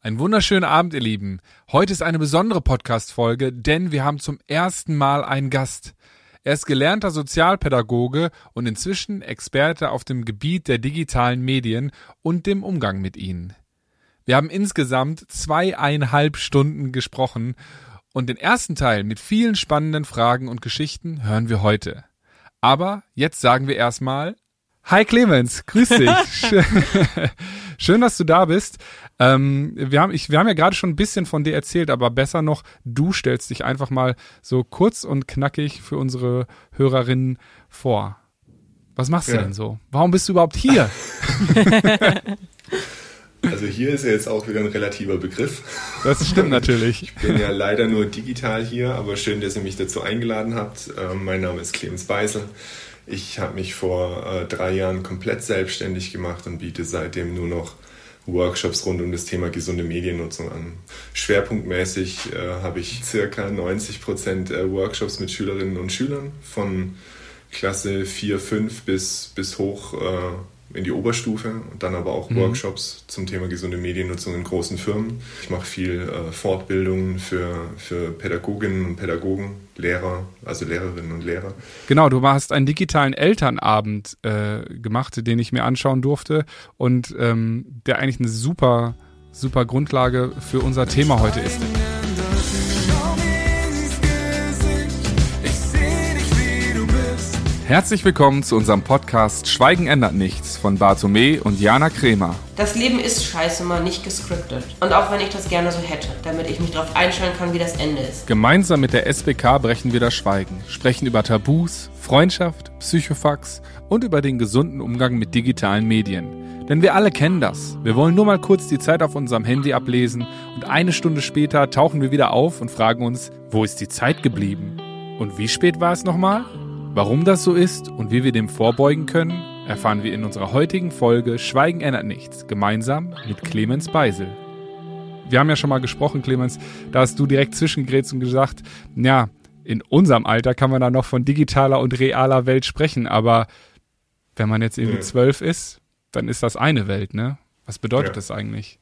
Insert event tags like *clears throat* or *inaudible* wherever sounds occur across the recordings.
Einen wunderschönen Abend, ihr Lieben. Heute ist eine besondere Podcast-Folge, denn wir haben zum ersten Mal einen Gast. Er ist gelernter Sozialpädagoge und inzwischen Experte auf dem Gebiet der digitalen Medien und dem Umgang mit ihnen. Wir haben insgesamt zweieinhalb Stunden gesprochen und den ersten Teil mit vielen spannenden Fragen und Geschichten hören wir heute. Aber jetzt sagen wir erstmal Hi Clemens, grüß dich. *laughs* Schön, dass du da bist. Ähm, wir, haben, ich, wir haben ja gerade schon ein bisschen von dir erzählt, aber besser noch, du stellst dich einfach mal so kurz und knackig für unsere Hörerinnen vor. Was machst ja. du denn so? Warum bist du überhaupt hier? *laughs* *laughs* Also hier ist ja jetzt auch wieder ein relativer Begriff. Das stimmt natürlich. Ich bin ja leider nur digital hier, aber schön, dass ihr mich dazu eingeladen habt. Ähm, mein Name ist Clemens Beisel. Ich habe mich vor äh, drei Jahren komplett selbstständig gemacht und biete seitdem nur noch Workshops rund um das Thema gesunde Mediennutzung an. Schwerpunktmäßig äh, habe ich circa 90 Prozent äh, Workshops mit Schülerinnen und Schülern von Klasse 4, 5 bis, bis hoch äh, in die Oberstufe und dann aber auch mhm. Workshops zum Thema gesunde Mediennutzung in großen Firmen. Ich mache viel äh, Fortbildungen für, für Pädagoginnen und Pädagogen, Lehrer, also Lehrerinnen und Lehrer. Genau, du hast einen digitalen Elternabend äh, gemacht, den ich mir anschauen durfte und ähm, der eigentlich eine super, super Grundlage für unser Thema heute ist. Herzlich willkommen zu unserem Podcast Schweigen ändert nichts von Bartome und Jana Kremer. Das Leben ist scheiße mal nicht gescriptet. Und auch wenn ich das gerne so hätte, damit ich mich darauf einstellen kann, wie das Ende ist. Gemeinsam mit der SBK brechen wir das Schweigen, sprechen über Tabus, Freundschaft, Psychofax und über den gesunden Umgang mit digitalen Medien. Denn wir alle kennen das. Wir wollen nur mal kurz die Zeit auf unserem Handy ablesen und eine Stunde später tauchen wir wieder auf und fragen uns, wo ist die Zeit geblieben? Und wie spät war es nochmal? Warum das so ist und wie wir dem vorbeugen können, erfahren wir in unserer heutigen Folge Schweigen ändert nichts, gemeinsam mit Clemens Beisel. Wir haben ja schon mal gesprochen, Clemens, da hast du direkt zwischengrätzt und gesagt, ja, in unserem Alter kann man da noch von digitaler und realer Welt sprechen, aber wenn man jetzt irgendwie zwölf ja. ist, dann ist das eine Welt, ne? Was bedeutet ja. das eigentlich?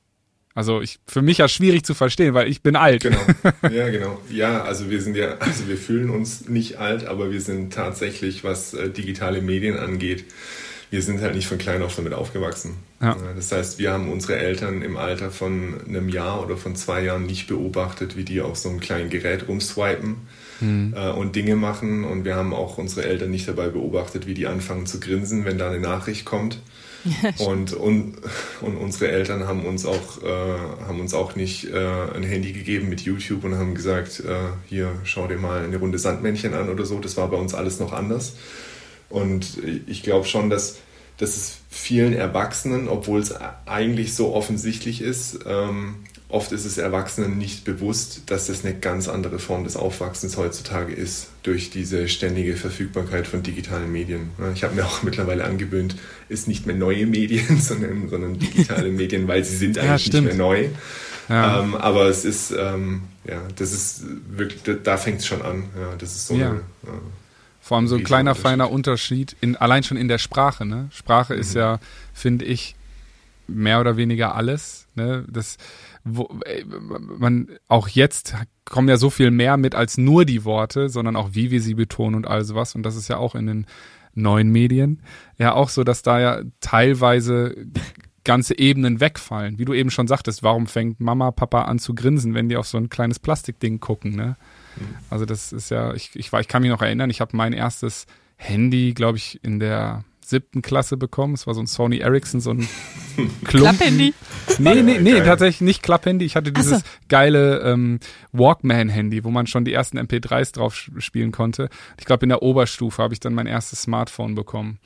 Also ich, für mich ja schwierig zu verstehen, weil ich bin alt. Genau. *laughs* Ja, genau. Ja, also wir sind ja, also wir fühlen uns nicht alt, aber wir sind tatsächlich, was äh, digitale Medien angeht, wir sind halt nicht von klein auf damit aufgewachsen. Ja. Das heißt, wir haben unsere Eltern im Alter von einem Jahr oder von zwei Jahren nicht beobachtet, wie die auf so einem kleinen Gerät rumswipen mhm. äh, und Dinge machen. Und wir haben auch unsere Eltern nicht dabei beobachtet, wie die anfangen zu grinsen, wenn da eine Nachricht kommt. *laughs* und, und, und unsere Eltern haben uns auch, äh, haben uns auch nicht äh, ein Handy gegeben mit YouTube und haben gesagt, äh, hier schau dir mal eine Runde Sandmännchen an oder so. Das war bei uns alles noch anders. Und ich glaube schon, dass, dass es vielen Erwachsenen, obwohl es eigentlich so offensichtlich ist, ähm, oft ist es Erwachsenen nicht bewusst, dass das eine ganz andere Form des Aufwachsens heutzutage ist, durch diese ständige Verfügbarkeit von digitalen Medien. Ich habe mir auch *laughs* mittlerweile angewöhnt, ist nicht mehr neue Medien, *laughs* sondern, sondern digitale *laughs* Medien, weil sie sind eigentlich ja, nicht mehr neu. Ja. Ähm, aber es ist, ähm, ja, das ist wirklich, da fängt es schon an. Ja, das ist so ja. eine, äh, Vor allem so ein kleiner, feiner Unterschied, in, allein schon in der Sprache. Ne? Sprache mhm. ist ja, finde ich, mehr oder weniger alles. Ne? Das, wo, äh, man auch jetzt kommen ja so viel mehr mit als nur die Worte, sondern auch wie wir sie betonen und all sowas. Und das ist ja auch in den neuen Medien ja auch so, dass da ja teilweise ganze Ebenen wegfallen. Wie du eben schon sagtest, warum fängt Mama, Papa an zu grinsen, wenn die auf so ein kleines Plastikding gucken, ne? Mhm. Also das ist ja, ich, ich, ich kann mich noch erinnern, ich habe mein erstes Handy, glaube ich, in der siebten Klasse bekommen. Es war so ein Sony Ericsson, so ein *laughs* Klapphandy? Nee, nee, nee, tatsächlich nicht Klapphandy. Ich hatte dieses so. geile ähm, Walkman-Handy, wo man schon die ersten MP3s drauf spielen konnte. Ich glaube, in der Oberstufe habe ich dann mein erstes Smartphone bekommen.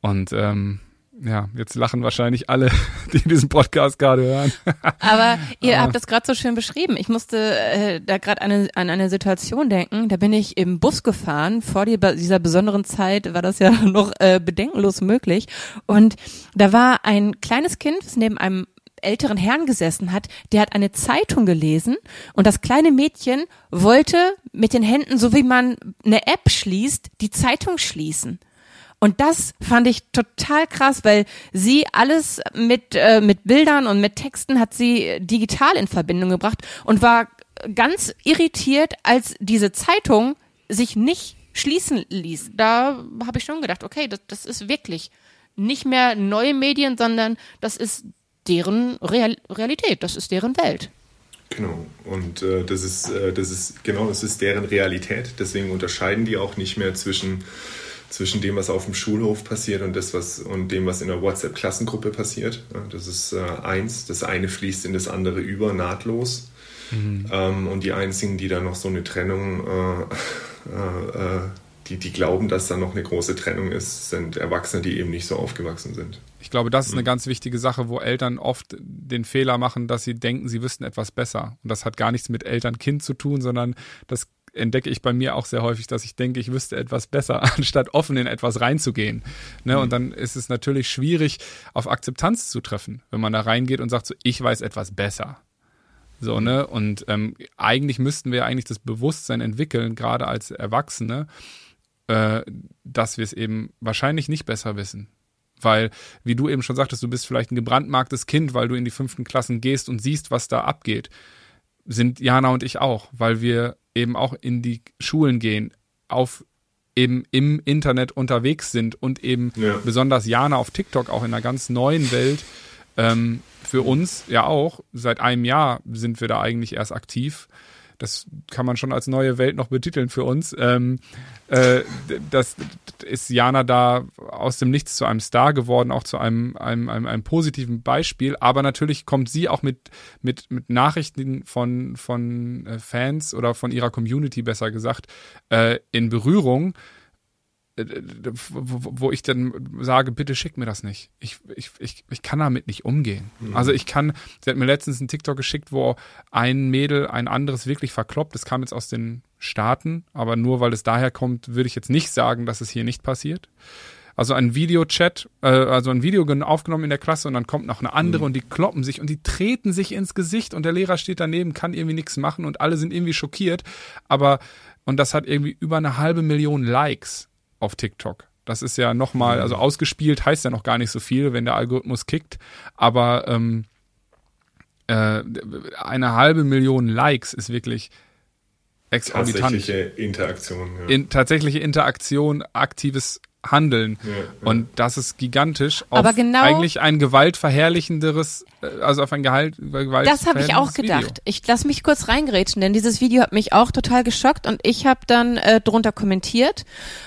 Und ähm, ja, jetzt lachen wahrscheinlich alle, *laughs* die diesen Podcast gerade hören. *laughs* Aber ihr habt das gerade so schön beschrieben. Ich musste äh, da gerade eine, an eine Situation denken. Da bin ich im Bus gefahren. Vor die, dieser besonderen Zeit war das ja *laughs* noch äh, bedenkenlos möglich. Und da war ein kleines Kind, das neben einem älteren Herrn gesessen hat, der hat eine Zeitung gelesen und das kleine Mädchen wollte mit den Händen, so wie man eine App schließt, die Zeitung schließen. Und das fand ich total krass, weil sie alles mit, äh, mit Bildern und mit Texten hat sie digital in Verbindung gebracht und war ganz irritiert, als diese Zeitung sich nicht schließen ließ. Da habe ich schon gedacht, okay, das, das ist wirklich nicht mehr neue Medien, sondern das ist deren Real Realität, das ist deren Welt. Genau, und äh, das, ist, äh, das ist genau, das ist deren Realität. Deswegen unterscheiden die auch nicht mehr zwischen, zwischen dem, was auf dem Schulhof passiert und, das, was, und dem, was in der WhatsApp-Klassengruppe passiert. Das ist äh, eins. Das eine fließt in das andere über, nahtlos. Mhm. Ähm, und die einzigen, die da noch so eine Trennung äh, äh die, die glauben, dass da noch eine große Trennung ist, sind Erwachsene, die eben nicht so aufgewachsen sind. Ich glaube, das ist eine mhm. ganz wichtige Sache, wo Eltern oft den Fehler machen, dass sie denken, sie wüssten etwas besser. Und das hat gar nichts mit Eltern-Kind zu tun, sondern das entdecke ich bei mir auch sehr häufig, dass ich denke, ich wüsste etwas besser, *laughs* anstatt offen in etwas reinzugehen. Ne? Mhm. Und dann ist es natürlich schwierig, auf Akzeptanz zu treffen, wenn man da reingeht und sagt so, ich weiß etwas besser. So, ne? Und ähm, eigentlich müssten wir eigentlich das Bewusstsein entwickeln, gerade als Erwachsene, äh, dass wir es eben wahrscheinlich nicht besser wissen. Weil, wie du eben schon sagtest, du bist vielleicht ein gebrandmarktes Kind, weil du in die fünften Klassen gehst und siehst, was da abgeht. Sind Jana und ich auch, weil wir eben auch in die Schulen gehen, auf eben im Internet unterwegs sind und eben ja. besonders Jana auf TikTok auch in einer ganz neuen Welt. Ähm, für uns ja auch, seit einem Jahr sind wir da eigentlich erst aktiv das kann man schon als neue Welt noch betiteln für uns. Ähm, äh, das ist Jana da aus dem Nichts zu einem Star geworden, auch zu einem, einem, einem, einem positiven Beispiel. Aber natürlich kommt sie auch mit, mit, mit Nachrichten von, von äh, Fans oder von ihrer Community, besser gesagt, äh, in Berührung wo ich dann sage, bitte schick mir das nicht. Ich, ich, ich, ich kann damit nicht umgehen. Mhm. Also ich kann, sie hat mir letztens einen TikTok geschickt, wo ein Mädel ein anderes wirklich verkloppt. Das kam jetzt aus den Staaten, aber nur weil es daher kommt, würde ich jetzt nicht sagen, dass es hier nicht passiert. Also ein Videochat, äh, also ein Video aufgenommen in der Klasse und dann kommt noch eine andere mhm. und die kloppen sich und die treten sich ins Gesicht und der Lehrer steht daneben, kann irgendwie nichts machen und alle sind irgendwie schockiert. Aber, und das hat irgendwie über eine halbe Million Likes auf TikTok. Das ist ja nochmal, also ausgespielt heißt ja noch gar nicht so viel, wenn der Algorithmus kickt, aber ähm, äh, eine halbe Million Likes ist wirklich exorbitant. Tatsächliche Interaktion. Ja. In, tatsächliche Interaktion, aktives handeln. Ja, ja. Und das ist gigantisch. Aber genau, eigentlich ein gewaltverherrlichenderes, äh, also auf ein Gehalt, Gewalt Das habe ich auch gedacht. Video. Ich lass mich kurz reingrätschen, denn dieses Video hat mich auch total geschockt und ich habe dann äh, drunter kommentiert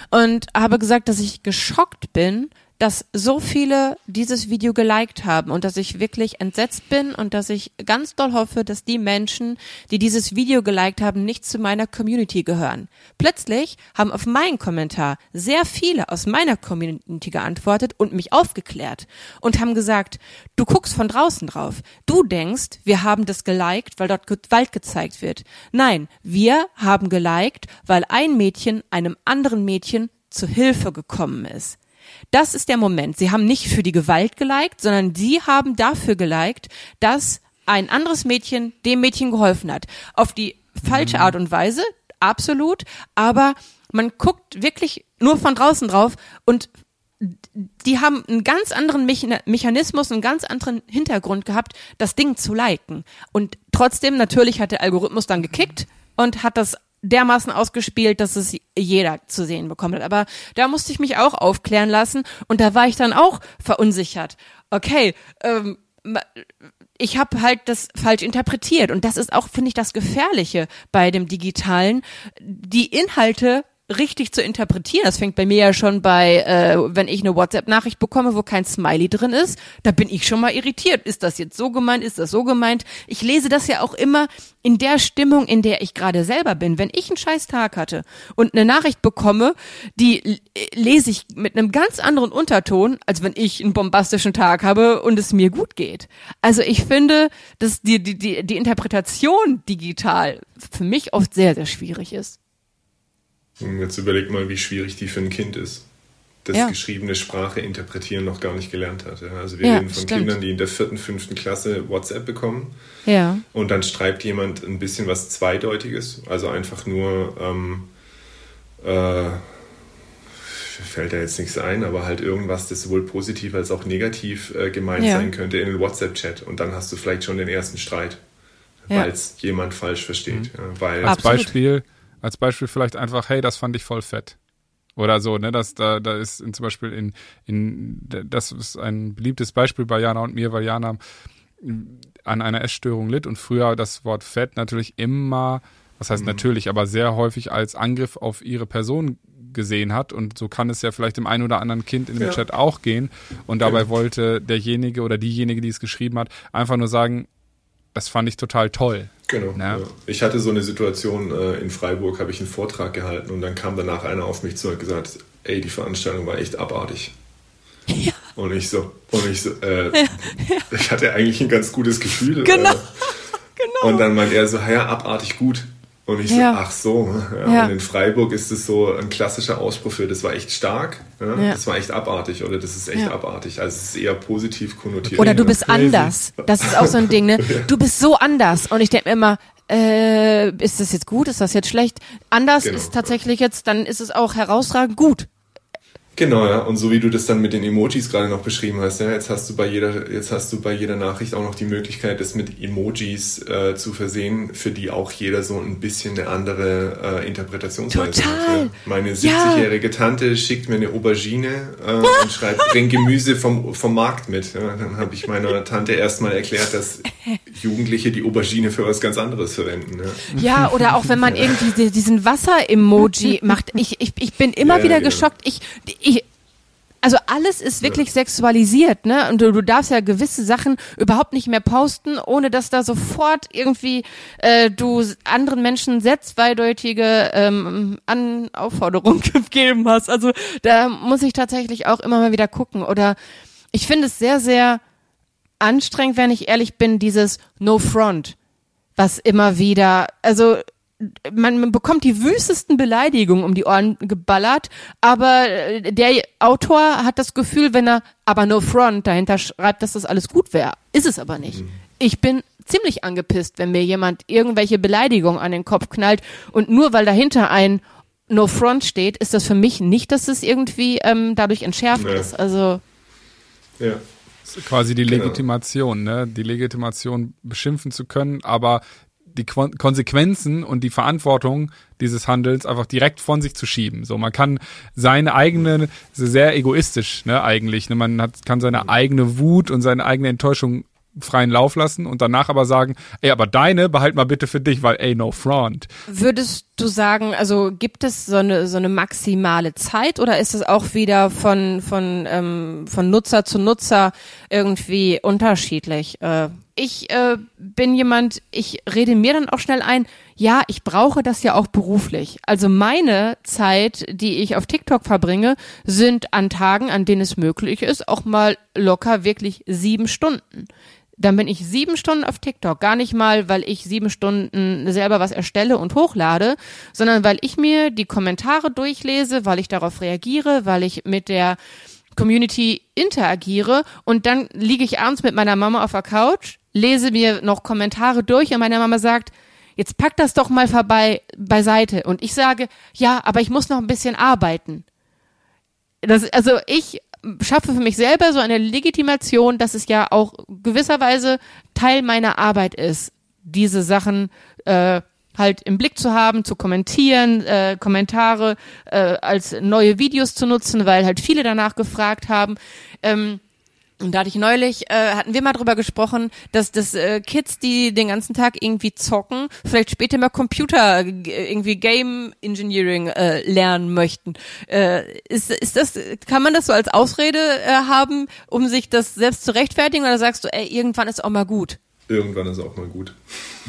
und habe gesagt, dass ich geschockt bin, dass so viele dieses Video geliked haben und dass ich wirklich entsetzt bin und dass ich ganz doll hoffe, dass die Menschen, die dieses Video geliked haben, nicht zu meiner Community gehören. Plötzlich haben auf meinen Kommentar sehr viele aus meiner Community geantwortet und mich aufgeklärt und haben gesagt, du guckst von draußen drauf. Du denkst, wir haben das geliked, weil dort Gewalt gezeigt wird. Nein, wir haben geliked, weil ein Mädchen einem anderen Mädchen zu Hilfe gekommen ist. Das ist der Moment. Sie haben nicht für die Gewalt geliked, sondern sie haben dafür geliked, dass ein anderes Mädchen dem Mädchen geholfen hat. Auf die falsche mhm. Art und Weise, absolut, aber man guckt wirklich nur von draußen drauf und die haben einen ganz anderen Mechanismus, einen ganz anderen Hintergrund gehabt, das Ding zu liken. Und trotzdem, natürlich hat der Algorithmus dann gekickt und hat das dermaßen ausgespielt, dass es jeder zu sehen bekommen hat. Aber da musste ich mich auch aufklären lassen und da war ich dann auch verunsichert. Okay, ähm, ich habe halt das falsch interpretiert und das ist auch, finde ich, das Gefährliche bei dem Digitalen. Die Inhalte richtig zu interpretieren. Das fängt bei mir ja schon bei, äh, wenn ich eine WhatsApp-Nachricht bekomme, wo kein Smiley drin ist, da bin ich schon mal irritiert. Ist das jetzt so gemeint? Ist das so gemeint? Ich lese das ja auch immer in der Stimmung, in der ich gerade selber bin. Wenn ich einen scheiß Tag hatte und eine Nachricht bekomme, die lese ich mit einem ganz anderen Unterton, als wenn ich einen bombastischen Tag habe und es mir gut geht. Also ich finde, dass die, die, die, die Interpretation digital für mich oft sehr, sehr schwierig ist. Jetzt überleg mal, wie schwierig die für ein Kind ist, das ja. geschriebene Sprache interpretieren noch gar nicht gelernt hat. Also wir ja, reden von stimmt. Kindern, die in der vierten, fünften Klasse WhatsApp bekommen. Ja. Und dann schreibt jemand ein bisschen was Zweideutiges, also einfach nur ähm, äh, fällt da jetzt nichts ein, aber halt irgendwas, das sowohl positiv als auch negativ äh, gemeint ja. sein könnte in den WhatsApp-Chat. Und dann hast du vielleicht schon den ersten Streit, ja. weil es jemand falsch versteht. Mhm. Weil als Beispiel, als Beispiel vielleicht einfach, hey, das fand ich voll fett. Oder so, ne? Das, da, da ist in, zum Beispiel in, in, das ist ein beliebtes Beispiel bei Jana und mir, weil Jana an einer Essstörung litt und früher das Wort Fett natürlich immer, was heißt mhm. natürlich, aber sehr häufig als Angriff auf ihre Person gesehen hat und so kann es ja vielleicht dem einen oder anderen Kind in dem ja. Chat auch gehen und dabei ja. wollte derjenige oder diejenige, die es geschrieben hat, einfach nur sagen, das fand ich total toll. Genau. Ja. Ich hatte so eine Situation äh, in Freiburg, habe ich einen Vortrag gehalten und dann kam danach einer auf mich zu und hat gesagt, ey, die Veranstaltung war echt abartig. *laughs* Ja. Und ich so, und ich so, äh, ja. ich hatte eigentlich ein ganz gutes Gefühl. Genau. Äh, *laughs* genau. Und dann meint er so, ja, abartig gut. Und ich so, ja. ach so. Ja. Ja. Und in Freiburg ist es so ein klassischer Ausspruch für, das war echt stark, das war echt abartig oder das ist echt abartig. Also es ist eher positiv konnotiert. Oder du bist crazy. anders. Das ist auch so ein Ding, ne? *laughs* Du bist so anders. Und ich denke mir immer, äh, ist das jetzt gut, ist das jetzt schlecht? Anders genau. ist tatsächlich jetzt, dann ist es auch herausragend gut. Genau, ja. Und so wie du das dann mit den Emojis gerade noch beschrieben hast, ja, jetzt hast du bei jeder, jetzt hast du bei jeder Nachricht auch noch die Möglichkeit, das mit Emojis äh, zu versehen, für die auch jeder so ein bisschen eine andere äh, Interpretationsweise Total. hat. Ja. Meine 70-jährige ja. Tante schickt mir eine Aubergine äh, und *laughs* schreibt, bring Gemüse vom, vom Markt mit. Ja, dann habe ich meiner Tante erstmal erklärt, dass Jugendliche die Aubergine für was ganz anderes verwenden. Ja, ja oder auch wenn man *laughs* irgendwie diesen Wasser-Emoji macht. Ich, ich, ich bin immer wieder genau. geschockt. Ich, ich, also alles ist wirklich ja. sexualisiert, ne? Und du, du darfst ja gewisse Sachen überhaupt nicht mehr posten, ohne dass da sofort irgendwie äh, du anderen Menschen sehr zweideutige ähm, An Aufforderungen *laughs* gegeben hast. Also da muss ich tatsächlich auch immer mal wieder gucken. Oder ich finde es sehr, sehr anstrengend, wenn ich ehrlich bin, dieses No Front, was immer wieder, also man, man bekommt die wüstesten Beleidigungen um die Ohren geballert, aber äh, der Autor hat das Gefühl, wenn er aber no front dahinter schreibt, dass das alles gut wäre. Ist es aber nicht. Mhm. Ich bin ziemlich angepisst, wenn mir jemand irgendwelche Beleidigungen an den Kopf knallt und nur weil dahinter ein No Front steht, ist das für mich nicht, dass es irgendwie ähm, dadurch entschärft nee. ist. Also ja. Quasi die genau. Legitimation, ne? Die Legitimation beschimpfen zu können, aber die Konsequenzen und die Verantwortung dieses Handelns einfach direkt von sich zu schieben. So, man kann seine eigene, sehr egoistisch, ne, eigentlich, ne, man hat, kann seine eigene Wut und seine eigene Enttäuschung freien Lauf lassen und danach aber sagen, ey, aber deine behalt mal bitte für dich, weil ey, no front. Würdest du sagen, also gibt es so eine so eine maximale Zeit oder ist es auch wieder von von ähm, von Nutzer zu Nutzer irgendwie unterschiedlich? Äh, ich äh, bin jemand, ich rede mir dann auch schnell ein, ja, ich brauche das ja auch beruflich. Also meine Zeit, die ich auf TikTok verbringe, sind an Tagen, an denen es möglich ist, auch mal locker wirklich sieben Stunden dann bin ich sieben Stunden auf TikTok. Gar nicht mal, weil ich sieben Stunden selber was erstelle und hochlade, sondern weil ich mir die Kommentare durchlese, weil ich darauf reagiere, weil ich mit der Community interagiere und dann liege ich abends mit meiner Mama auf der Couch, lese mir noch Kommentare durch und meine Mama sagt, jetzt pack das doch mal vorbei beiseite. Und ich sage, ja, aber ich muss noch ein bisschen arbeiten. Das, also ich schaffe für mich selber so eine Legitimation, dass es ja auch gewisserweise Teil meiner Arbeit ist, diese Sachen äh, halt im Blick zu haben, zu kommentieren, äh, Kommentare äh, als neue Videos zu nutzen, weil halt viele danach gefragt haben. Ähm, und da hatte ich neulich, äh, hatten wir mal drüber gesprochen, dass das äh, Kids, die den ganzen Tag irgendwie zocken, vielleicht später mal Computer, äh, irgendwie Game Engineering äh, lernen möchten. Äh, ist, ist das, kann man das so als Ausrede äh, haben, um sich das selbst zu rechtfertigen, oder sagst du, ey, irgendwann ist auch mal gut? Irgendwann ist auch mal gut.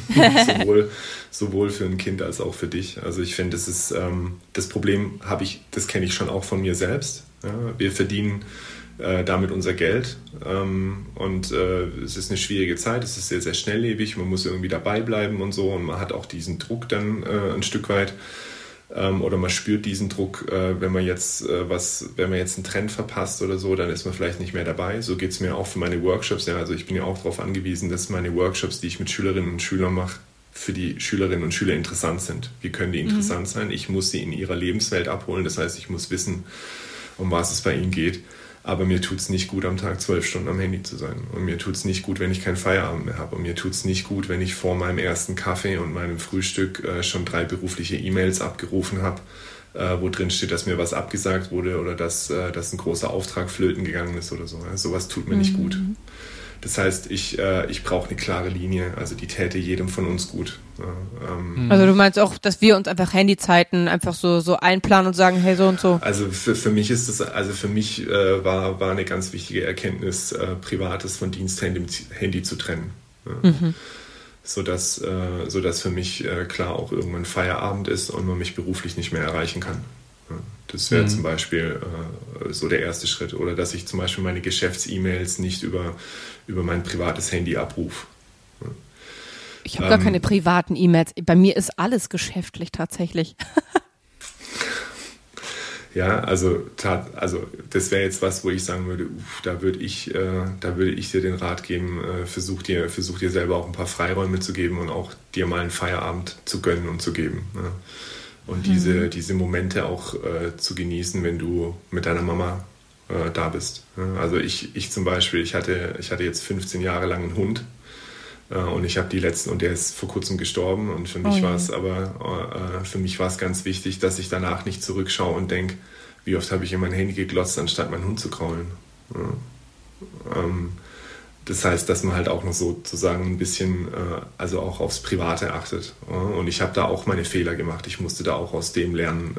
*laughs* sowohl, sowohl für ein Kind als auch für dich. Also ich finde, das ist ähm, das Problem habe ich, das kenne ich schon auch von mir selbst. Ja, wir verdienen äh, damit unser Geld. Ähm, und äh, es ist eine schwierige Zeit, es ist sehr, sehr schnelllebig, man muss irgendwie dabei bleiben und so und man hat auch diesen Druck dann äh, ein Stück weit. Ähm, oder man spürt diesen Druck, äh, wenn man jetzt äh, was, wenn man jetzt einen Trend verpasst oder so, dann ist man vielleicht nicht mehr dabei. So geht es mir auch für meine Workshops. Ja, also ich bin ja auch darauf angewiesen, dass meine Workshops, die ich mit Schülerinnen und Schülern mache, für die Schülerinnen und Schüler interessant sind. Wie können die mhm. interessant mhm. sein? Ich muss sie in ihrer Lebenswelt abholen. Das heißt, ich muss wissen, um was es bei ihm geht. Aber mir tut es nicht gut, am Tag zwölf Stunden am Handy zu sein. Und mir tut es nicht gut, wenn ich keinen Feierabend mehr habe. Und mir tut es nicht gut, wenn ich vor meinem ersten Kaffee und meinem Frühstück äh, schon drei berufliche E-Mails abgerufen habe, äh, wo drin steht, dass mir was abgesagt wurde oder dass, äh, dass ein großer Auftrag flöten gegangen ist oder so. Also sowas tut mir mhm. nicht gut. Das heißt, ich, äh, ich brauche eine klare Linie. Also die täte jedem von uns gut. Ähm, mhm. also du meinst auch, dass wir uns einfach Handyzeiten einfach so, so einplanen und sagen, hey, so und so. Also für, für mich ist das, also für mich äh, war, war eine ganz wichtige Erkenntnis, äh, Privates von Diensthandy Handy zu trennen. Ja. Mhm. Sodass, äh, sodass für mich äh, klar auch irgendwann Feierabend ist und man mich beruflich nicht mehr erreichen kann. Das wäre mhm. zum Beispiel äh, so der erste Schritt. Oder dass ich zum Beispiel meine Geschäfts-E-Mails nicht über, über mein privates Handy abrufe. Ich habe ähm, gar keine privaten E-Mails. Bei mir ist alles geschäftlich tatsächlich. *laughs* ja, also, tat, also das wäre jetzt was, wo ich sagen würde, uff, da würde ich, äh, da würde ich dir den Rat geben, äh, versuch dir, versuch dir selber auch ein paar Freiräume zu geben und auch dir mal einen Feierabend zu gönnen und zu geben. Ne? Und mhm. diese, diese Momente auch äh, zu genießen, wenn du mit deiner Mama äh, da bist. Also ich, ich zum Beispiel, ich hatte, ich hatte jetzt 15 Jahre lang einen Hund äh, und ich habe die letzten, und der ist vor kurzem gestorben und für mich oh, war es aber, äh, für mich war es ganz wichtig, dass ich danach nicht zurückschaue und denke, wie oft habe ich in mein Handy geglotzt, anstatt meinen Hund zu kraulen. Ja. Ähm, das heißt, dass man halt auch noch sozusagen ein bisschen, äh, also auch aufs Private achtet. Und ich habe da auch meine Fehler gemacht. Ich musste da auch aus dem lernen,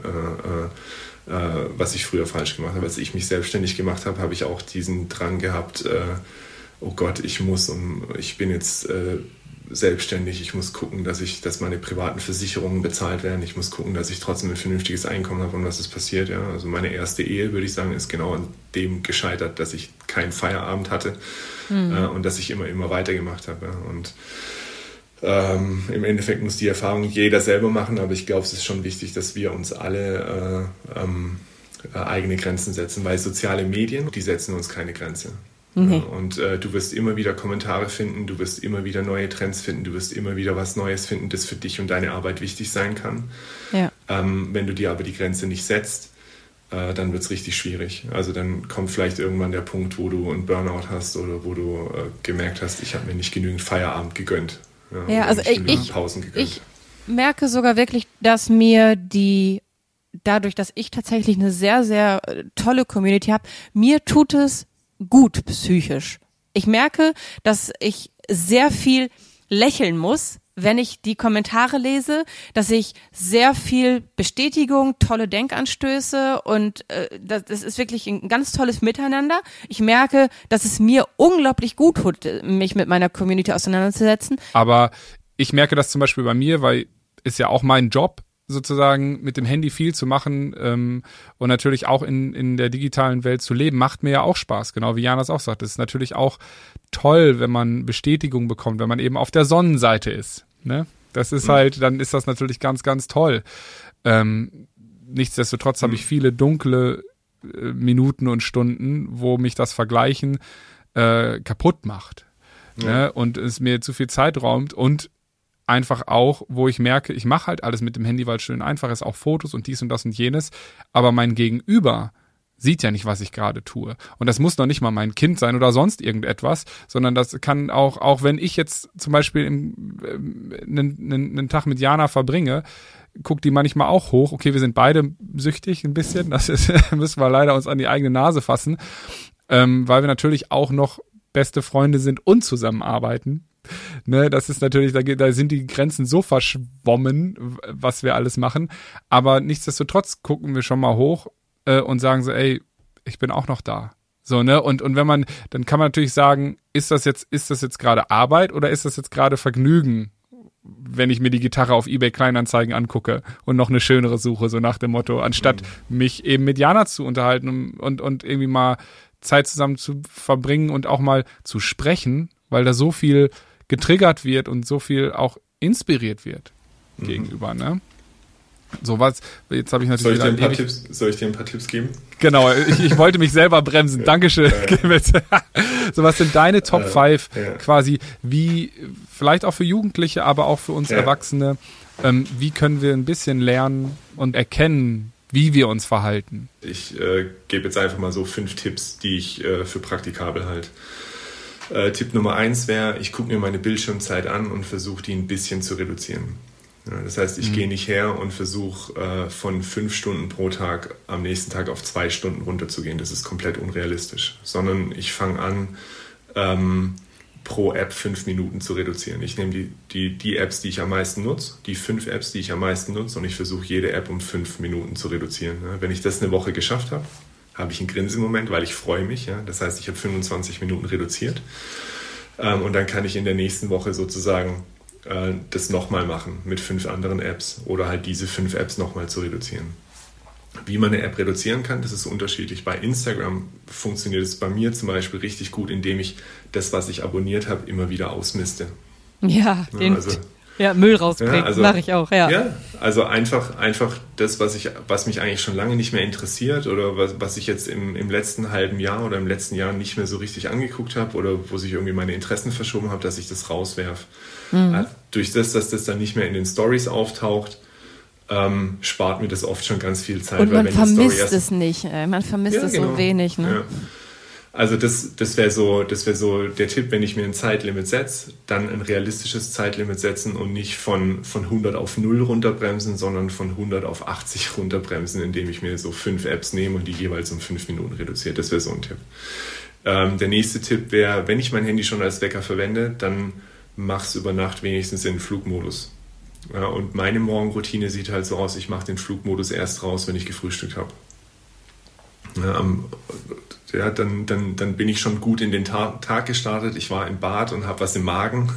äh, äh, was ich früher falsch gemacht habe. Als ich mich selbstständig gemacht habe, habe ich auch diesen Drang gehabt, oh Gott, ich muss und ich bin jetzt selbstständig. Ich muss gucken, dass ich, dass meine privaten Versicherungen bezahlt werden. Ich muss gucken, dass ich trotzdem ein vernünftiges Einkommen habe und was ist passiert. Ja? Also meine erste Ehe, würde ich sagen, ist genau an dem gescheitert, dass ich keinen Feierabend hatte mhm. äh, und dass ich immer, immer weitergemacht habe. Ja? Und ähm, im Endeffekt muss die Erfahrung jeder selber machen, aber ich glaube, es ist schon wichtig, dass wir uns alle äh, ähm, äh, eigene Grenzen setzen, weil soziale Medien, die setzen uns keine Grenze. Nee. Und äh, du wirst immer wieder Kommentare finden, du wirst immer wieder neue Trends finden, du wirst immer wieder was Neues finden, das für dich und deine Arbeit wichtig sein kann. Ja. Ähm, wenn du dir aber die Grenze nicht setzt, äh, dann wird es richtig schwierig. Also dann kommt vielleicht irgendwann der Punkt, wo du einen Burnout hast oder wo du äh, gemerkt hast, ich habe mir nicht genügend Feierabend gegönnt. Ja, ja also ich, ich, ich merke sogar wirklich, dass mir die dadurch, dass ich tatsächlich eine sehr, sehr äh, tolle Community habe, mir tut es gut psychisch. Ich merke, dass ich sehr viel lächeln muss, wenn ich die Kommentare lese, dass ich sehr viel Bestätigung, tolle Denkanstöße und äh, das, das ist wirklich ein ganz tolles Miteinander. Ich merke, dass es mir unglaublich gut tut, mich mit meiner Community auseinanderzusetzen. Aber ich merke das zum Beispiel bei mir, weil ist ja auch mein Job, sozusagen mit dem Handy viel zu machen ähm, und natürlich auch in, in der digitalen Welt zu leben, macht mir ja auch Spaß, genau wie Janas auch sagt. Es ist natürlich auch toll, wenn man Bestätigung bekommt, wenn man eben auf der Sonnenseite ist. Ne? Das ist mhm. halt, dann ist das natürlich ganz, ganz toll. Ähm, nichtsdestotrotz mhm. habe ich viele dunkle äh, Minuten und Stunden, wo mich das Vergleichen äh, kaputt macht. Ja. Ne? Und es mir zu viel Zeit raumt und einfach auch, wo ich merke, ich mache halt alles mit dem Handy, weil es schön einfach ist, auch Fotos und dies und das und jenes, aber mein Gegenüber sieht ja nicht, was ich gerade tue. Und das muss noch nicht mal mein Kind sein oder sonst irgendetwas, sondern das kann auch, auch wenn ich jetzt zum Beispiel einen, äh, einen, einen Tag mit Jana verbringe, guckt die manchmal auch hoch. Okay, wir sind beide süchtig ein bisschen, das ist, *laughs* müssen wir leider uns an die eigene Nase fassen, ähm, weil wir natürlich auch noch beste Freunde sind und zusammenarbeiten. Ne, das ist natürlich, da, da sind die Grenzen so verschwommen, was wir alles machen. Aber nichtsdestotrotz gucken wir schon mal hoch äh, und sagen so, ey, ich bin auch noch da. So, ne? Und, und wenn man, dann kann man natürlich sagen, ist das jetzt, ist das jetzt gerade Arbeit oder ist das jetzt gerade Vergnügen, wenn ich mir die Gitarre auf eBay Kleinanzeigen angucke und noch eine schönere suche, so nach dem Motto, anstatt mhm. mich eben mit Jana zu unterhalten und, und irgendwie mal Zeit zusammen zu verbringen und auch mal zu sprechen, weil da so viel getriggert wird und so viel auch inspiriert wird mhm. gegenüber, ne? So was, jetzt habe ich natürlich. Soll ich, dir ein paar Tipps, soll ich dir ein paar Tipps geben? Genau, ich, ich wollte mich selber bremsen. Dankeschön. *laughs* so, was sind deine Top 5 äh, ja. quasi, wie, vielleicht auch für Jugendliche, aber auch für uns ja. Erwachsene, ähm, wie können wir ein bisschen lernen und erkennen, wie wir uns verhalten. Ich äh, gebe jetzt einfach mal so fünf Tipps, die ich äh, für praktikabel halte. Äh, Tipp Nummer eins wäre, ich gucke mir meine Bildschirmzeit an und versuche die ein bisschen zu reduzieren. Ja, das heißt, ich mhm. gehe nicht her und versuche äh, von fünf Stunden pro Tag am nächsten Tag auf zwei Stunden runterzugehen. Das ist komplett unrealistisch. Sondern ich fange an, ähm, pro App fünf Minuten zu reduzieren. Ich nehme die, die, die Apps, die ich am meisten nutze, die fünf Apps, die ich am meisten nutze und ich versuche jede App um fünf Minuten zu reduzieren. Wenn ich das eine Woche geschafft habe, habe ich einen Grinsemoment, weil ich freue mich. Ja? Das heißt, ich habe 25 Minuten reduziert. Ähm, und dann kann ich in der nächsten Woche sozusagen äh, das nochmal machen mit fünf anderen Apps oder halt diese fünf Apps nochmal zu reduzieren. Wie man eine App reduzieren kann, das ist unterschiedlich. Bei Instagram funktioniert es bei mir zum Beispiel richtig gut, indem ich das, was ich abonniert habe, immer wieder ausmiste. Ja, den, also, ja Müll rausbringen, ja, also, mache ich auch, ja. Ja, also einfach, einfach das, was, ich, was mich eigentlich schon lange nicht mehr interessiert oder was, was ich jetzt im, im letzten halben Jahr oder im letzten Jahr nicht mehr so richtig angeguckt habe oder wo sich irgendwie meine Interessen verschoben haben, dass ich das rauswerfe. Mhm. Durch das, dass das dann nicht mehr in den Stories auftaucht, ähm, spart mir das oft schon ganz viel Zeit. Und man vermisst es nicht, ey. man vermisst ja, es genau. so wenig. Ne? Also das, das wäre so, das so der Tipp, wenn ich mir ein Zeitlimit setze, dann ein realistisches Zeitlimit setzen und nicht von, von 100 auf 0 runterbremsen, sondern von 100 auf 80 runterbremsen, indem ich mir so fünf Apps nehme und die jeweils um fünf Minuten reduziere. Das wäre so ein Tipp. Ähm, der nächste Tipp wäre, wenn ich mein Handy schon als Wecker verwende, dann mach's über Nacht wenigstens in Flugmodus. Ja, und meine Morgenroutine sieht halt so aus, ich mache den Flugmodus erst raus, wenn ich gefrühstückt habe. Ja, ja, dann, dann, dann bin ich schon gut in den Tag, Tag gestartet. Ich war im Bad und habe was im Magen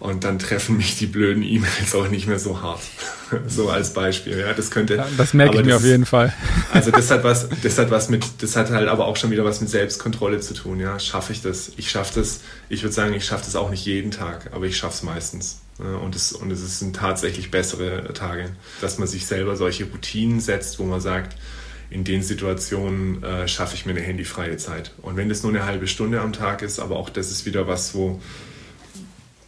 und dann treffen mich die blöden E-Mails auch nicht mehr so hart. *laughs* so als Beispiel. Ja, das könnte. Ja, das merke ich mir auf jeden Fall. *laughs* Also das hat was, *laughs* das hat was mit, das hat halt aber auch schon wieder was mit Selbstkontrolle zu tun. Ja, schaffe ich das? Ich schaffe das. Ich würde sagen, ich schaffe das auch nicht jeden Tag, aber ich schaffe es meistens. Und es, und es sind tatsächlich bessere Tage, dass man sich selber solche Routinen setzt, wo man sagt, in den Situationen äh, schaffe ich mir eine handyfreie Zeit. Und wenn das nur eine halbe Stunde am Tag ist, aber auch das ist wieder was, wo,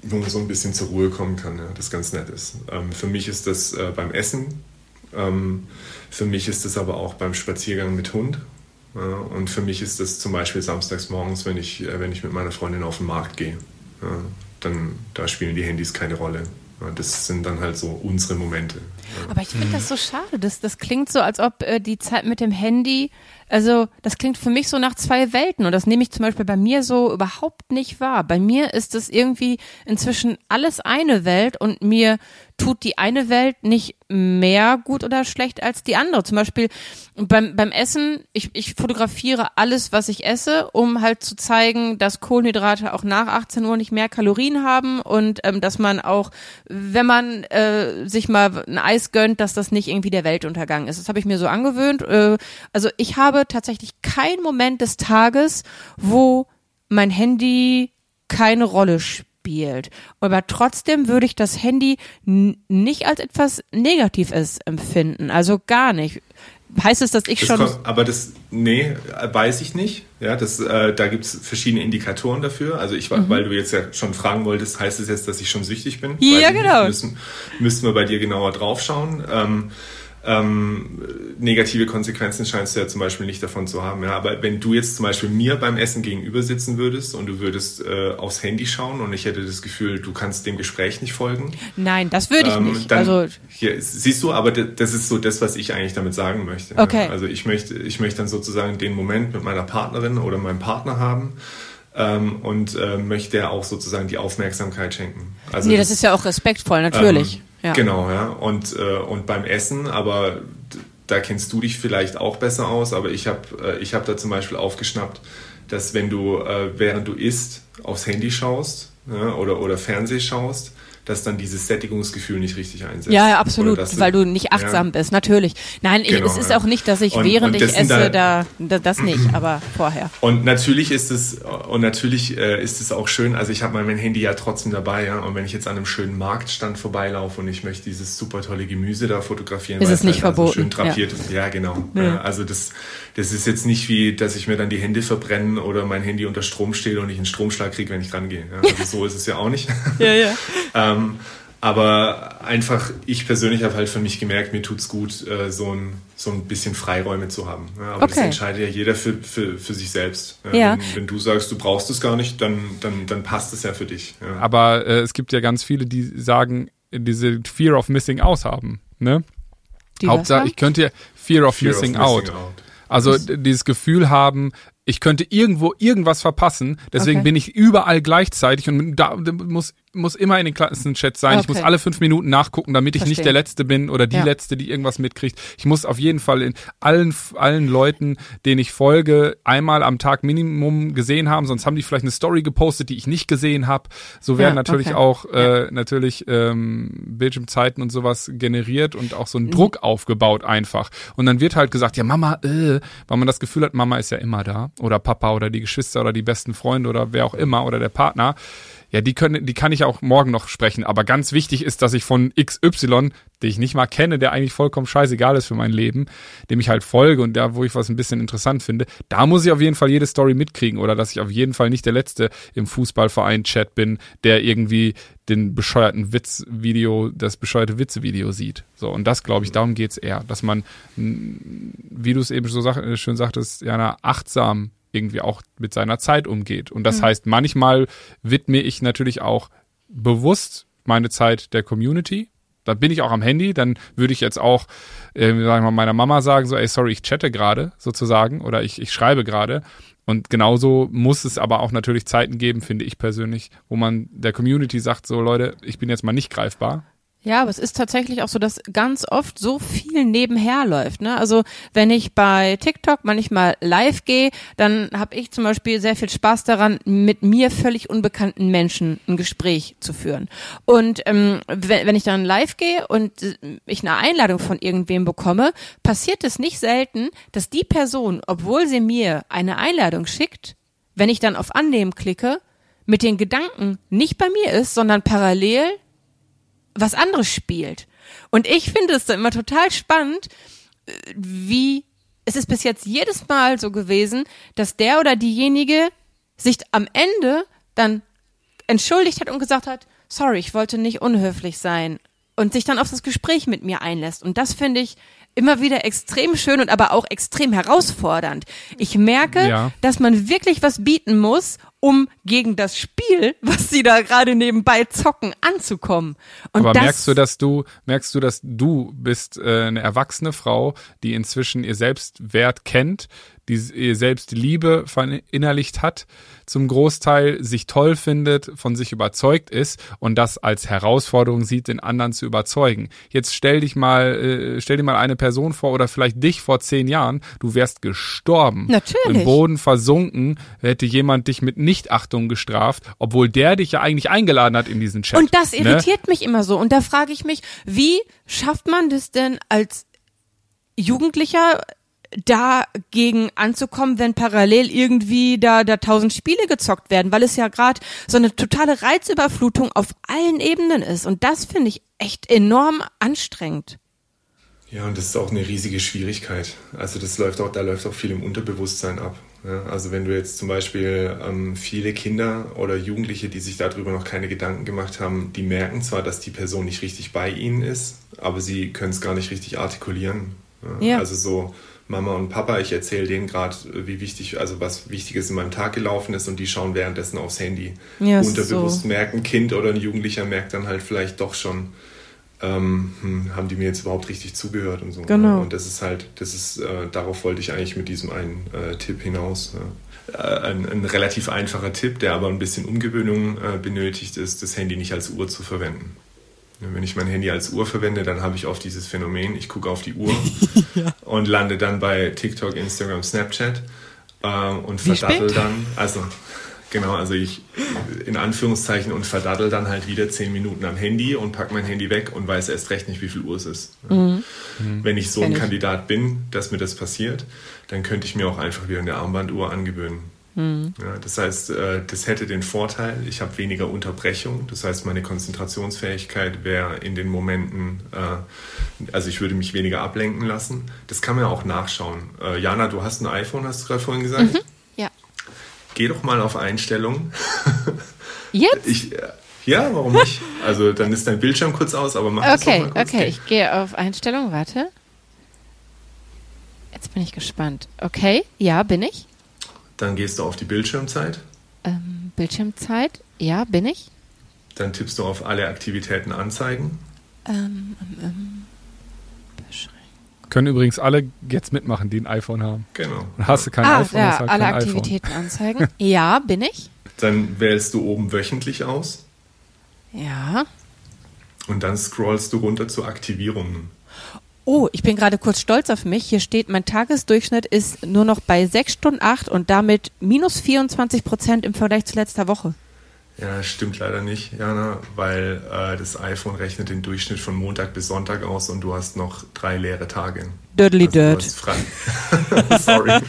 wo man so ein bisschen zur Ruhe kommen kann, ja, das ganz nett ist. Ähm, für mich ist das äh, beim Essen, ähm, für mich ist das aber auch beim Spaziergang mit Hund. Ja, und für mich ist das zum Beispiel samstags morgens, wenn ich, äh, wenn ich mit meiner Freundin auf den Markt gehe. Ja, dann da spielen die Handys keine Rolle. Das sind dann halt so unsere Momente. Aber ich finde das so schade. Das, das klingt so, als ob äh, die Zeit mit dem Handy, also das klingt für mich so nach zwei Welten. Und das nehme ich zum Beispiel bei mir so überhaupt nicht wahr. Bei mir ist es irgendwie inzwischen alles eine Welt und mir tut die eine Welt nicht mehr gut oder schlecht als die andere. Zum Beispiel beim, beim Essen, ich, ich fotografiere alles, was ich esse, um halt zu zeigen, dass Kohlenhydrate auch nach 18 Uhr nicht mehr Kalorien haben und ähm, dass man auch, wenn man äh, sich mal ein Eis gönnt, dass das nicht irgendwie der Weltuntergang ist. Das habe ich mir so angewöhnt. Äh, also ich habe tatsächlich keinen Moment des Tages, wo mein Handy keine Rolle spielt spielt. Aber trotzdem würde ich das Handy nicht als etwas Negatives empfinden. Also gar nicht. Heißt es, dass ich das schon. Kommt, aber das, nee, weiß ich nicht. Ja, das, äh, da gibt es verschiedene Indikatoren dafür. Also ich, mhm. weil du jetzt ja schon fragen wolltest, heißt es jetzt, dass ich schon süchtig bin? Ja, genau. Müssen, müssten wir bei dir genauer draufschauen. Ähm, ähm, negative Konsequenzen scheinst du ja zum Beispiel nicht davon zu haben. Ja? Aber wenn du jetzt zum Beispiel mir beim Essen gegenüber sitzen würdest und du würdest äh, aufs Handy schauen und ich hätte das Gefühl, du kannst dem Gespräch nicht folgen. Nein, das würde ich ähm, nicht. Dann, also hier, siehst du, aber das ist so das, was ich eigentlich damit sagen möchte. Okay. Ja? Also ich möchte, ich möchte dann sozusagen den Moment mit meiner Partnerin oder meinem Partner haben ähm, und äh, möchte auch sozusagen die Aufmerksamkeit schenken. Also nee, das, das ist ja auch respektvoll, natürlich. Ja. Genau, ja. Und, äh, und beim Essen, aber da kennst du dich vielleicht auch besser aus, aber ich habe äh, hab da zum Beispiel aufgeschnappt, dass wenn du, äh, während du isst, aufs Handy schaust ja, oder, oder Fernseh schaust, dass dann dieses Sättigungsgefühl nicht richtig einsetzt. Ja, ja absolut, du, weil du nicht achtsam ja. bist, natürlich. Nein, ich, genau, es ist ja. auch nicht, dass ich und, während und ich esse, da, da, das nicht, *clears throat* aber vorher. Und natürlich ist es und natürlich äh, ist es auch schön, also ich habe mein Handy ja trotzdem dabei, ja, und wenn ich jetzt an einem schönen Marktstand vorbeilaufe und ich möchte dieses super tolle Gemüse da fotografieren, ist es nicht halt verboten. Also schön drapiert ja. ist. Ja, genau. Ja. Also das das ist jetzt nicht wie, dass ich mir dann die Hände verbrenne oder mein Handy unter Strom stehe und ich einen Stromschlag kriege, wenn ich rangehe. Ja, also so ist es ja auch nicht. *laughs* ja, ja. *laughs* ähm, Aber einfach, ich persönlich habe halt für mich gemerkt, mir tut es gut, äh, so, ein, so ein bisschen Freiräume zu haben. Ja, aber okay. das entscheidet ja jeder für, für, für sich selbst. Ja. Wenn, wenn, du sagst, du brauchst es gar nicht, dann, dann, dann passt es ja für dich. Ja. Aber äh, es gibt ja ganz viele, die sagen, diese Fear of Missing Out haben. Ne? Die Hauptsache, ich könnte ja Fear of, Fear Missing, of missing out. out. Also dieses Gefühl haben, ich könnte irgendwo irgendwas verpassen, deswegen okay. bin ich überall gleichzeitig und da muss muss immer in den Klassenchat sein. Okay. Ich muss alle fünf Minuten nachgucken, damit ich Verstehen. nicht der Letzte bin oder die ja. Letzte, die irgendwas mitkriegt. Ich muss auf jeden Fall in allen, allen Leuten, denen ich folge, einmal am Tag Minimum gesehen haben, sonst haben die vielleicht eine Story gepostet, die ich nicht gesehen habe. So werden ja, natürlich okay. auch äh, ja. natürlich ähm, Bildschirmzeiten und sowas generiert und auch so ein mhm. Druck aufgebaut einfach. Und dann wird halt gesagt, ja Mama, äh, weil man das Gefühl hat, Mama ist ja immer da oder Papa oder die Geschwister oder die besten Freunde oder wer auch immer oder der Partner ja, die können, die kann ich auch morgen noch sprechen. Aber ganz wichtig ist, dass ich von XY, den ich nicht mal kenne, der eigentlich vollkommen scheißegal ist für mein Leben, dem ich halt folge und da, wo ich was ein bisschen interessant finde, da muss ich auf jeden Fall jede Story mitkriegen oder dass ich auf jeden Fall nicht der Letzte im Fußballverein-Chat bin, der irgendwie den bescheuerten Witzvideo, das bescheuerte Witzevideo sieht. So, und das, glaube ich, darum geht's eher, dass man, wie du es eben so sag, schön sagtest, ja, achtsam irgendwie auch mit seiner Zeit umgeht. Und das mhm. heißt, manchmal widme ich natürlich auch bewusst meine Zeit der Community. Da bin ich auch am Handy, dann würde ich jetzt auch, äh, sagen wir mal, meiner Mama sagen, so, ey, sorry, ich chatte gerade, sozusagen, oder ich, ich schreibe gerade. Und genauso muss es aber auch natürlich Zeiten geben, finde ich persönlich, wo man der Community sagt, so Leute, ich bin jetzt mal nicht greifbar. Ja, aber es ist tatsächlich auch so, dass ganz oft so viel nebenher läuft. Ne? Also wenn ich bei TikTok manchmal live gehe, dann habe ich zum Beispiel sehr viel Spaß daran, mit mir völlig unbekannten Menschen ein Gespräch zu führen. Und ähm, wenn, wenn ich dann live gehe und äh, ich eine Einladung von irgendwem bekomme, passiert es nicht selten, dass die Person, obwohl sie mir eine Einladung schickt, wenn ich dann auf Annehmen klicke, mit den Gedanken nicht bei mir ist, sondern parallel was anderes spielt. Und ich finde es dann immer total spannend, äh, wie es ist bis jetzt jedes Mal so gewesen, dass der oder diejenige sich am Ende dann entschuldigt hat und gesagt hat, sorry, ich wollte nicht unhöflich sein und sich dann auf das Gespräch mit mir einlässt. Und das finde ich immer wieder extrem schön und aber auch extrem herausfordernd. Ich merke, ja. dass man wirklich was bieten muss, um gegen das Spiel, was sie da gerade nebenbei zocken, anzukommen. Und aber merkst du, dass du merkst du, dass du bist äh, eine erwachsene Frau, die inzwischen ihr Selbstwert kennt, die selbst Liebe verinnerlicht hat, zum Großteil sich toll findet, von sich überzeugt ist und das als Herausforderung sieht, den anderen zu überzeugen. Jetzt stell dich mal, äh, stell dir mal eine Person vor oder vielleicht dich vor zehn Jahren, du wärst gestorben. Natürlich. Im Boden versunken, hätte jemand dich mit Nichtachtung gestraft, obwohl der dich ja eigentlich eingeladen hat in diesen Chat. Und das ne? irritiert ne? mich immer so. Und da frage ich mich, wie schafft man das denn als Jugendlicher dagegen anzukommen, wenn parallel irgendwie da da tausend Spiele gezockt werden, weil es ja gerade so eine totale Reizüberflutung auf allen Ebenen ist und das finde ich echt enorm anstrengend. Ja, und das ist auch eine riesige Schwierigkeit. Also das läuft auch, da läuft auch viel im Unterbewusstsein ab. Ja, also wenn du jetzt zum Beispiel ähm, viele Kinder oder Jugendliche, die sich darüber noch keine Gedanken gemacht haben, die merken zwar, dass die Person nicht richtig bei ihnen ist, aber sie können es gar nicht richtig artikulieren. Ja, ja. Also so, Mama und Papa, ich erzähle denen gerade, wie wichtig, also was Wichtiges in meinem Tag gelaufen ist und die schauen währenddessen aufs Handy. Ja, Unterbewusst so. merken, ein Kind oder ein Jugendlicher merkt dann halt vielleicht doch schon, ähm, hm, haben die mir jetzt überhaupt richtig zugehört und so. Genau. Und das ist halt, das ist, äh, darauf wollte ich eigentlich mit diesem einen äh, Tipp hinaus. Äh, ein, ein, relativ einfacher Tipp, der aber ein bisschen Umgewöhnung äh, benötigt ist, das Handy nicht als Uhr zu verwenden. Wenn ich mein Handy als Uhr verwende, dann habe ich oft dieses Phänomen, ich gucke auf die Uhr *laughs* ja. und lande dann bei TikTok, Instagram, Snapchat äh, und verdattel dann, also genau, also ich in Anführungszeichen und verdattel dann halt wieder zehn Minuten am Handy und packe mein Handy weg und weiß erst recht nicht, wie viel Uhr es ist. Mhm. Wenn ich so ein Kandidat bin, dass mir das passiert, dann könnte ich mir auch einfach wieder eine Armbanduhr angewöhnen. Mhm. Ja, das heißt, äh, das hätte den Vorteil, ich habe weniger Unterbrechung. Das heißt, meine Konzentrationsfähigkeit wäre in den Momenten, äh, also ich würde mich weniger ablenken lassen. Das kann man ja auch nachschauen. Äh, Jana, du hast ein iPhone, hast du gerade vorhin gesagt? Mhm. Ja. Geh doch mal auf Einstellungen. *laughs* Jetzt? Ich, Ja, warum nicht? Also dann ist dein Bildschirm kurz aus, aber mach okay, das mal kurz. Okay, ich gehe auf Einstellung, warte. Jetzt bin ich gespannt. Okay, ja, bin ich. Dann gehst du auf die Bildschirmzeit. Ähm, Bildschirmzeit, ja, bin ich. Dann tippst du auf alle Aktivitäten anzeigen. Ähm, ähm, Können übrigens alle jetzt mitmachen, die ein iPhone haben. Genau. Und hast du kein ah, iPhone, ja, hast du halt alle kein Aktivitäten *laughs* anzeigen. Ja, bin ich. Dann wählst du oben wöchentlich aus Ja. und dann scrollst du runter zu Aktivierungen. Oh, ich bin gerade kurz stolz auf mich. Hier steht, mein Tagesdurchschnitt ist nur noch bei 6 Stunden 8 und damit minus 24 Prozent im Vergleich zu letzter Woche. Ja, stimmt leider nicht, Jana, weil äh, das iPhone rechnet den Durchschnitt von Montag bis Sonntag aus und du hast noch drei leere Tage. Dirtly Also dirt. Du. *laughs* Sorry.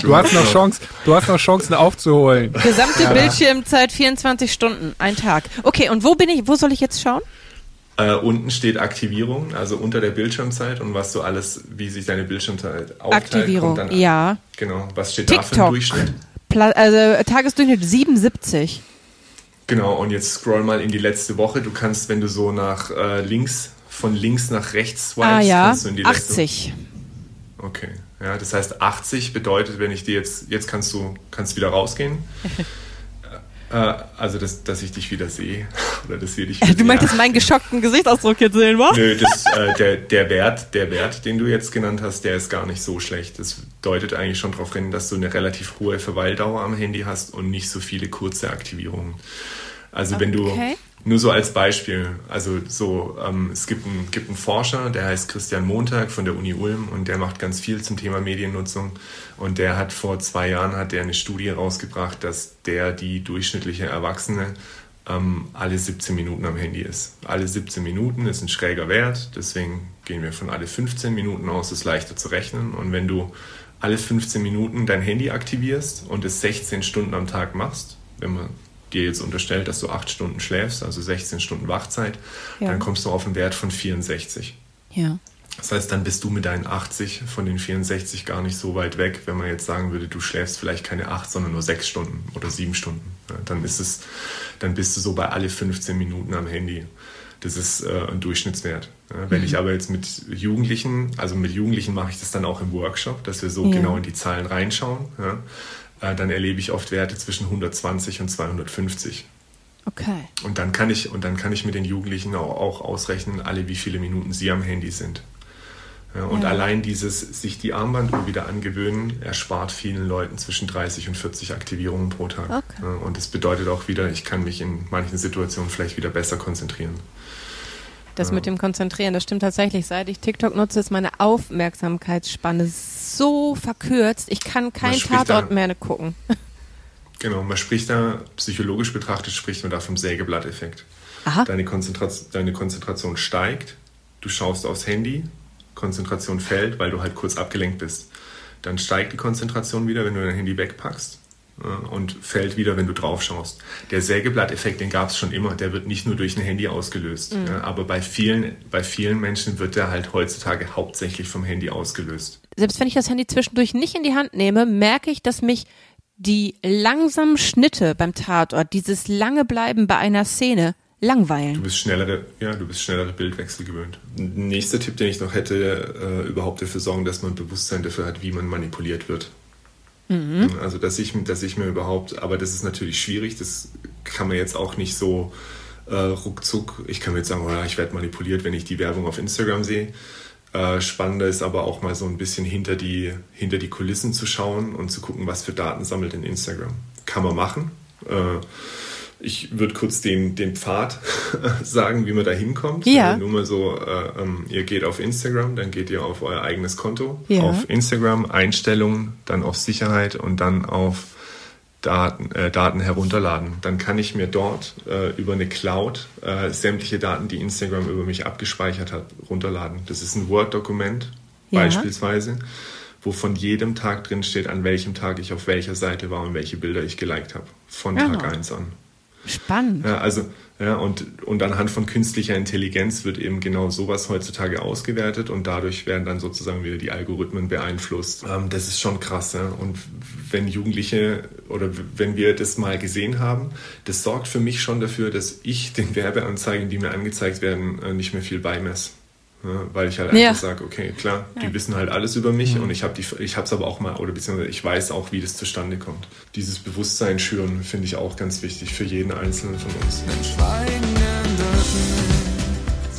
Du hast noch Chance, du hast noch Chancen aufzuholen. Gesamte Bildschirmzeit 24 Stunden, ein Tag. Okay, und wo bin ich, wo soll ich jetzt schauen? Äh, unten steht Aktivierung, also unter der Bildschirmzeit und was du alles, wie sich deine Bildschirmzeit aufteilt. Aktivierung, dann ja. Genau, was steht da für ein TikTok. Durchschnitt? Pla also Tagesdurchschnitt 77. Genau, und jetzt scroll mal in die letzte Woche. Du kannst, wenn du so nach äh, links, von links nach rechts swipest, Ah ja, kannst du in die letzte 80. Okay. Ja, das heißt 80 bedeutet, wenn ich dir jetzt, jetzt kannst du, kannst wieder rausgehen. *laughs* äh, also, dass, dass ich dich wieder sehe. *laughs* Oder dass wir dich wieder Du möchtest meinen geschockten Gesichtsausdruck jetzt sehen, wa? Nö, das, äh, der, der, Wert, der Wert, den du jetzt genannt hast, der ist gar nicht so schlecht. Das deutet eigentlich schon darauf hin, dass du eine relativ hohe Verweildauer am Handy hast und nicht so viele kurze Aktivierungen. Also wenn du, Okay. Nur so als Beispiel, also so, ähm, es gibt einen, gibt einen Forscher, der heißt Christian Montag von der Uni Ulm und der macht ganz viel zum Thema Mediennutzung. Und der hat vor zwei Jahren hat der eine Studie rausgebracht, dass der die durchschnittliche Erwachsene ähm, alle 17 Minuten am Handy ist. Alle 17 Minuten ist ein schräger Wert, deswegen gehen wir von alle 15 Minuten aus, ist leichter zu rechnen. Und wenn du alle 15 Minuten dein Handy aktivierst und es 16 Stunden am Tag machst, wenn man dir jetzt unterstellt, dass du 8 Stunden schläfst, also 16 Stunden Wachzeit, Ja. dann kommst du auf einen Wert von 64. Ja. Das heißt, dann bist du mit deinen 80 von den 64 gar nicht so weit weg, wenn man jetzt sagen würde, du schläfst vielleicht keine 8, sondern nur 6 Stunden oder 7 Stunden. Dann ist es, dann bist du so bei alle 15 Minuten am Handy. Das ist äh, ein Durchschnittswert. Wenn ich aber jetzt mit Jugendlichen, also mit Jugendlichen mache ich das dann auch im Workshop, dass wir so Ja. genau in die Zahlen reinschauen. Ja, äh, dann erlebe ich oft Werte zwischen 120 und 250. Okay. Und dann kann ich, und dann kann ich mit den Jugendlichen auch, auch ausrechnen, alle wie viele Minuten sie am Handy sind. Ja, und Ja. allein dieses sich die Armbanduhr wieder angewöhnen, erspart vielen Leuten zwischen 30 und 40 Aktivierungen pro Tag. Okay. Ja, und das bedeutet auch wieder, ich kann mich in manchen Situationen vielleicht wieder besser konzentrieren. Das Ja. mit dem Konzentrieren, das stimmt tatsächlich. Seit ich TikTok nutze, ist meine Aufmerksamkeitsspanne so verkürzt. Ich kann keinen Tatort da- mehr gucken. *laughs* Genau, man spricht da, psychologisch betrachtet, spricht man da vom Sägeblatteffekt. Aha. Deine, Konzentration, deine Konzentration steigt, du schaust aufs Handy, Konzentration fällt, weil du halt kurz abgelenkt bist. Dann steigt die Konzentration wieder, wenn du dein Handy wegpackst und fällt wieder, wenn du drauf schaust. Der Sägeblatteffekt, den gab es schon immer, der wird nicht nur durch ein Handy ausgelöst. Ja, aber bei vielen, bei vielen Menschen wird der halt heutzutage hauptsächlich vom Handy ausgelöst. Selbst wenn ich das Handy zwischendurch nicht in die Hand nehme, merke ich, dass mich die langsamen Schnitte beim Tatort, dieses lange Bleiben bei einer Szene, Du langweilen. bist schnellere, ja, du bist schnellere Bildwechsel gewöhnt. Nächster Tipp, den ich noch hätte, äh, überhaupt dafür sorgen, dass man Bewusstsein dafür hat, wie man manipuliert wird. Also, dass ich, dass ich mir überhaupt, aber das ist natürlich schwierig, das kann man jetzt auch nicht so äh, ruckzuck, ich kann mir jetzt sagen, oh ich werde manipuliert, wenn ich die Werbung auf Instagram sehe. Äh, spannender ist aber auch mal so ein bisschen hinter die, hinter die Kulissen zu schauen und zu gucken, was für Daten sammelt denn Instagram. Kann man machen. Äh, ich würde kurz den, den Pfad *laughs* sagen, wie man da hinkommt. Ja. Äh, Nur mal so, äh, ähm, ihr geht auf Instagram, dann geht ihr auf euer eigenes Konto. Ja. Auf Instagram, Einstellungen, dann auf Sicherheit und dann auf Daten, äh, Daten herunterladen. Dann kann ich mir dort äh, über eine Cloud äh, sämtliche Daten, die Instagram über mich abgespeichert hat, runterladen. Das ist ein Word-Dokument Ja. beispielsweise, wo von jedem Tag drin steht, an welchem Tag ich auf welcher Seite war und welche Bilder ich geliked habe. Von Ja. Tag 1 an. Spannend. Ja, also, Ja, und, und anhand von künstlicher Intelligenz wird eben genau sowas heutzutage ausgewertet und dadurch werden dann sozusagen wieder die Algorithmen beeinflusst. Ähm, das ist schon krass. Ja? Und wenn Jugendliche oder wenn wir das mal gesehen haben, das sorgt für mich schon dafür, dass ich den Werbeanzeigen, die mir angezeigt werden, äh, nicht mehr viel beimesse. Ja, weil ich halt ja. einfach sage, okay, klar, ja. die wissen halt alles über mich mhm. und ich habe ich habe es aber auch mal oder beziehungsweise ich weiß auch, wie das zustande kommt. Dieses Bewusstsein schüren finde ich auch ganz wichtig für jeden einzelnen von uns.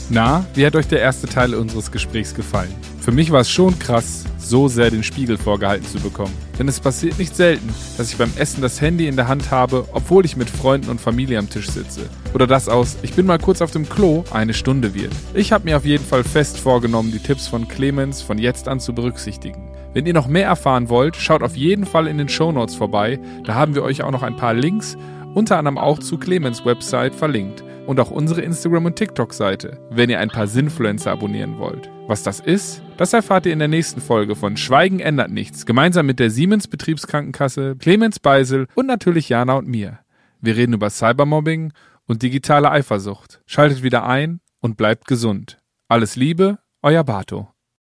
Na, wie hat euch der erste Teil unseres Gesprächs gefallen? Für mich war es schon krass, so sehr den Spiegel vorgehalten zu bekommen. Denn es passiert nicht selten, dass ich beim Essen das Handy in der Hand habe, obwohl ich mit Freunden und Familie am Tisch sitze. Oder das aus, ich bin mal kurz auf dem Klo, eine Stunde wird. Ich habe mir auf jeden Fall fest vorgenommen, die Tipps von Clemens von jetzt an zu berücksichtigen. Wenn ihr noch mehr erfahren wollt, schaut auf jeden Fall in den Show Notes vorbei. Da haben wir euch auch noch ein paar Links, unter anderem auch zu Clemens Website verlinkt und auch unsere Instagram- und TikTok-Seite, wenn ihr ein paar Sinfluencer abonnieren wollt. Was das ist, das erfahrt ihr in der nächsten Folge von Schweigen ändert nichts, gemeinsam mit der Siemens Betriebskrankenkasse, Clemens Beisel und natürlich Jana und mir. Wir reden über Cybermobbing und digitale Eifersucht. Schaltet wieder ein und bleibt gesund. Alles Liebe, euer Bato.